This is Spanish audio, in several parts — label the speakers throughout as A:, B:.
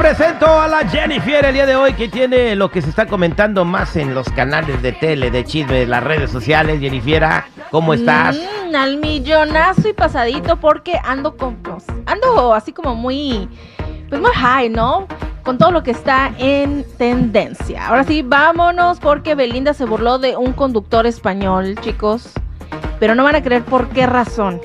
A: Presento a la Jennifer el día de hoy que tiene lo que se está comentando más en los canales de tele, de chisme, las redes sociales. Jennifer, ¿cómo estás?
B: Mm, al millonazo y pasadito porque ando con pues, ando así como muy pues muy high, ¿no? Con todo lo que está en tendencia. Ahora sí, vámonos porque Belinda se burló de un conductor español, chicos. Pero no van a creer por qué razón.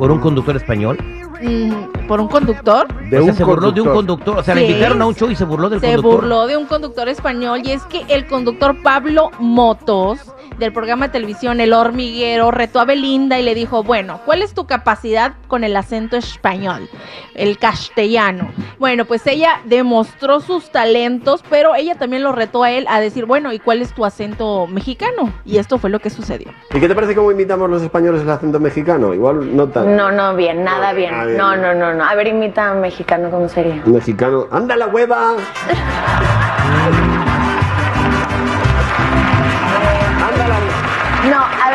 A: ¿Por un conductor español?
B: Mm, ¿Por un conductor?
A: De o sea, se burló de un conductor. O sea, le invitaron a un show y se burló del
B: se
A: conductor.
B: Se burló de un conductor español y es que el conductor Pablo Motos del programa de televisión El Hormiguero retó a Belinda y le dijo, bueno, ¿cuál es tu capacidad con el acento español, el castellano? Bueno, pues ella demostró sus talentos, pero ella también lo retó a él a decir, bueno, ¿y cuál es tu acento mexicano? Y esto fue lo que sucedió.
C: ¿Y qué te parece cómo imitamos los españoles el acento mexicano? Igual no tan...
D: No, no, bien, nada bien.
C: Ah, bien.
D: No, no, no, no. A ver, imita a un mexicano, ¿cómo sería?
C: Un mexicano. ¡Anda la hueva!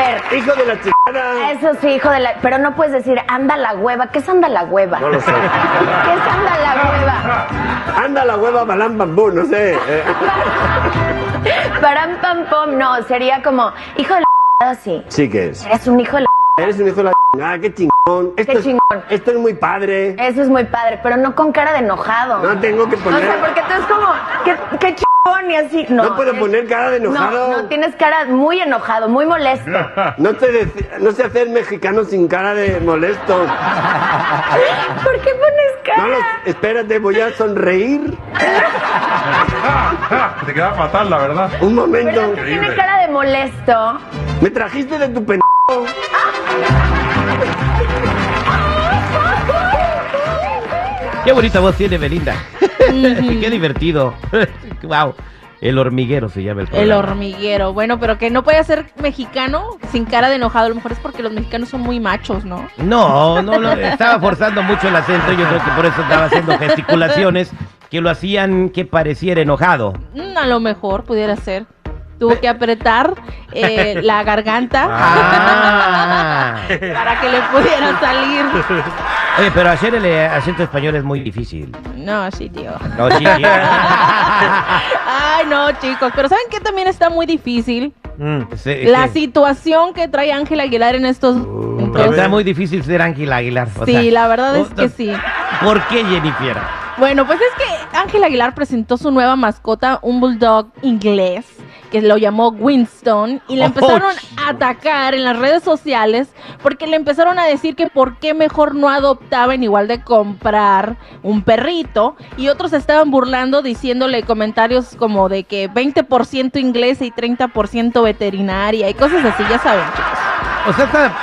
D: ver.
C: ¡Hijo de la chingada!
D: Eso sí, hijo de la. Pero no puedes decir anda la hueva. ¿Qué es anda la hueva?
C: No lo sé.
D: ¿Qué es anda la hueva?
C: ¡Anda la hueva, balán bambú! No sé. eh.
D: Param pam pom. No, sería como hijo de la. Sí.
C: Sí que es.
D: Eres un hijo de la.
C: Eres un hijo de la chingada. ¡Qué chingón! Esto
D: Qué
C: es-
D: chingón.
C: Esto es muy padre.
D: Eso es muy padre, pero no con cara de enojado.
C: No tengo que
D: O
C: poner...
D: sea, porque tú es como, qué, qué y así. No,
C: No puedo poner cara de enojado.
D: No, no, tienes cara muy enojado, muy molesto.
C: No te no sé hacer mexicano sin cara de molesto.
D: ¿Por qué pones cara?
C: No lo, espérate, voy a sonreír.
E: Te queda fatal, la verdad.
C: Un momento.
D: ¿Verdad que tiene cara de molesto?
C: Me trajiste de tu pen...
A: Qué bonita voz tiene Belinda. Qué divertido. wow. El hormiguero se llama el
B: El
A: programa.
B: hormiguero. Bueno, pero que no puede ser mexicano sin cara de enojado. A lo mejor es porque los mexicanos son muy machos, ¿no?
A: No, no, no, estaba forzando mucho el acento. Yo creo que por eso estaba haciendo gesticulaciones que lo hacían que pareciera enojado.
B: Mm, a lo mejor pudiera ser. Tuvo que apretar eh, la garganta
A: Ah.
B: para que le pudiera salir.
A: Oye, pero hacer el eh, acento español es muy difícil.
B: No, sí, tío.
A: No, sí, sí.
B: Ay, no, chicos. Pero ¿saben qué también está muy difícil?
A: Mm, sí,
B: La
A: sí.
B: situación que trae Ángel Aguilar en estos momentos.
A: Está muy difícil ser Ángel Aguilar. o
B: Sí,
A: sea,
B: la verdad es que sí.
A: ¿Por qué Jennifer?
B: Bueno, pues es que Ángel Aguilar presentó su nueva mascota, un bulldog inglés, que lo llamó Winston, y le
A: Oh,
B: empezaron a atacar en las redes sociales porque le empezaron a decir que por qué mejor no adoptaban igual de comprar un perrito, y otros estaban burlando diciéndole comentarios como de que 20% inglés y 30% veterinaria y cosas así, ya saben, chicos.
A: O sea, está-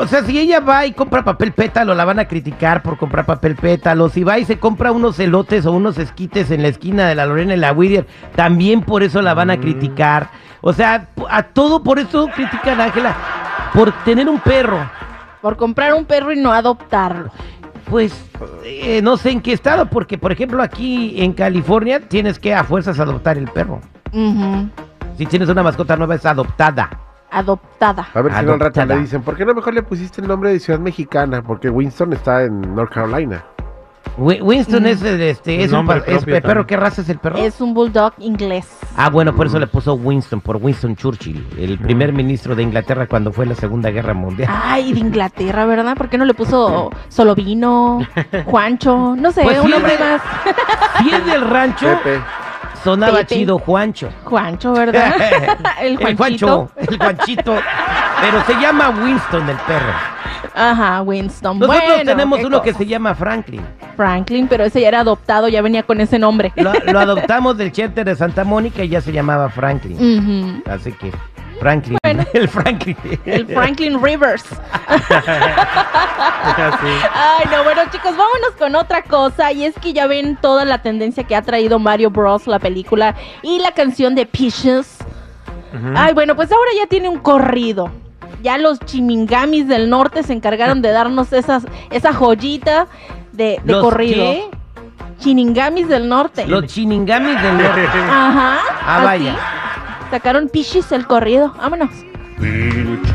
A: o sea, si ella va y compra papel pétalo, la van a criticar por comprar papel pétalo. Si va y se compra unos elotes o unos esquites en la esquina de la Lorena y la Whittier, también por eso la van a criticar. O sea, a todo por eso critican a Ángela. Por tener un perro.
B: Por comprar un perro y no adoptarlo.
A: Pues eh, no sé en qué estado, porque por ejemplo aquí en California tienes que a fuerzas adoptar el perro. Si tienes una mascota nueva es adoptada.
B: Adoptada.
F: A ver si no al rato le dicen, ¿por qué no mejor le pusiste el nombre de Ciudad Mexicana? Porque Winston está en North Carolina.
A: Wi- Winston es, el, este,
E: Un
A: es un
E: nombre
A: es perro. ¿Qué raza es el perro?
B: Es un bulldog inglés.
A: Ah, bueno, por eso le puso Winston, por Winston Churchill, el primer ministro de Inglaterra cuando fue la Segunda Guerra Mundial.
B: Ay, de Inglaterra, ¿verdad? ¿Por qué no le puso Solovino, Juancho? No sé,
A: Pues
B: un nombre
A: hombre.
B: más.
A: Si es del rancho,
F: Pepe.
A: Sonaba
B: Pepe.
A: chido Juancho.
B: Juancho, ¿verdad? El
A: El. Juancho, el Juanchito. Pero se llama Winston el perro.
B: Ajá, Winston.
A: Nosotros
B: bueno,
A: tenemos uno que se llama Franklin.
B: Franklin, pero ese ya era adoptado, ya venía con ese nombre.
A: Lo, lo adoptamos del shelter de Santa Mónica y ya se llamaba Franklin. Así que Franklin,
B: Bueno.
A: el Franklin.
B: El Franklin Rivers. Ay, no, bueno, chicos, vámonos con otra cosa. Y es que ya ven toda la tendencia que ha traído Mario Bros. la película y la canción de Peaches. Ay, bueno, pues ahora ya tiene un corrido. Ya los chimingamis del norte se encargaron de darnos esas, esa joyita de, de
A: ¿Los
B: corrido.
A: qué?
B: Chiningamis del norte.
A: Los chiningamis del norte.
B: Ajá.
A: Ah,
B: así. Sacaron pichis el corrido. Vámonos.
E: Bitch,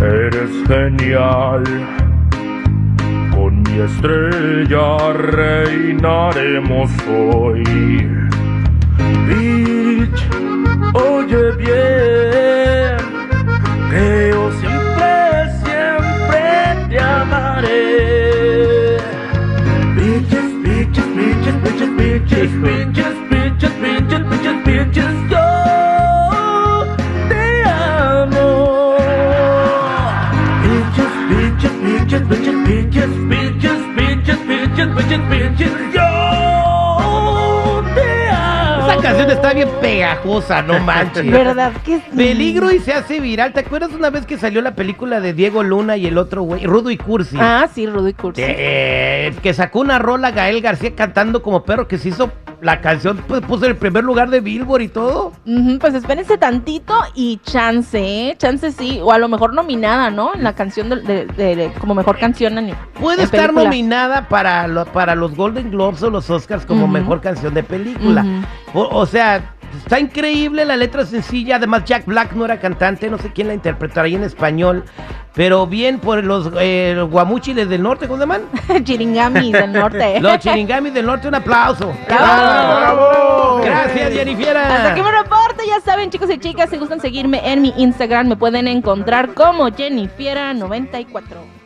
E: eres genial. Con mi estrella reinaremos hoy. Bitch, oye bien,
A: Esa canción está bien pegajosa, no manches.
B: ¿Verdad que sí?
A: Peligro y se hace viral. ¿Te acuerdas una vez que salió la película de Diego Luna y el otro güey, Rudo y Cursi?
B: Ah, sí, Rudy Cursi.
A: Eh, que sacó una rola Gael García cantando como perro que se hizo la canción, pues puso en el primer lugar de Billboard y todo.
B: Ujú, pues espérense tantito y chance, ¿eh? Chance sí, o a lo mejor nominada, ¿no? En la canción de, de- de- de- como mejor canción en
A: Puede estar
B: película.
A: nominada para, lo- para los Golden Globes o los Oscars como mejor canción de película. O sea, está increíble, la letra sencilla. Además, Jack Black no era cantante, no sé quién la interpretaría en español. Pero bien por los eh, guamúchiles del norte, ¿cómo se llaman?
B: Chiringamis del norte.
A: Los chiringamis del norte, un aplauso.
B: ¡Bravo!
F: ¡Bravo!
A: Gracias, Jennifiera.
B: Hasta aquí me reporte, ya saben chicos y chicas, si gustan seguirme en mi Instagram me pueden encontrar como Jennifiera94.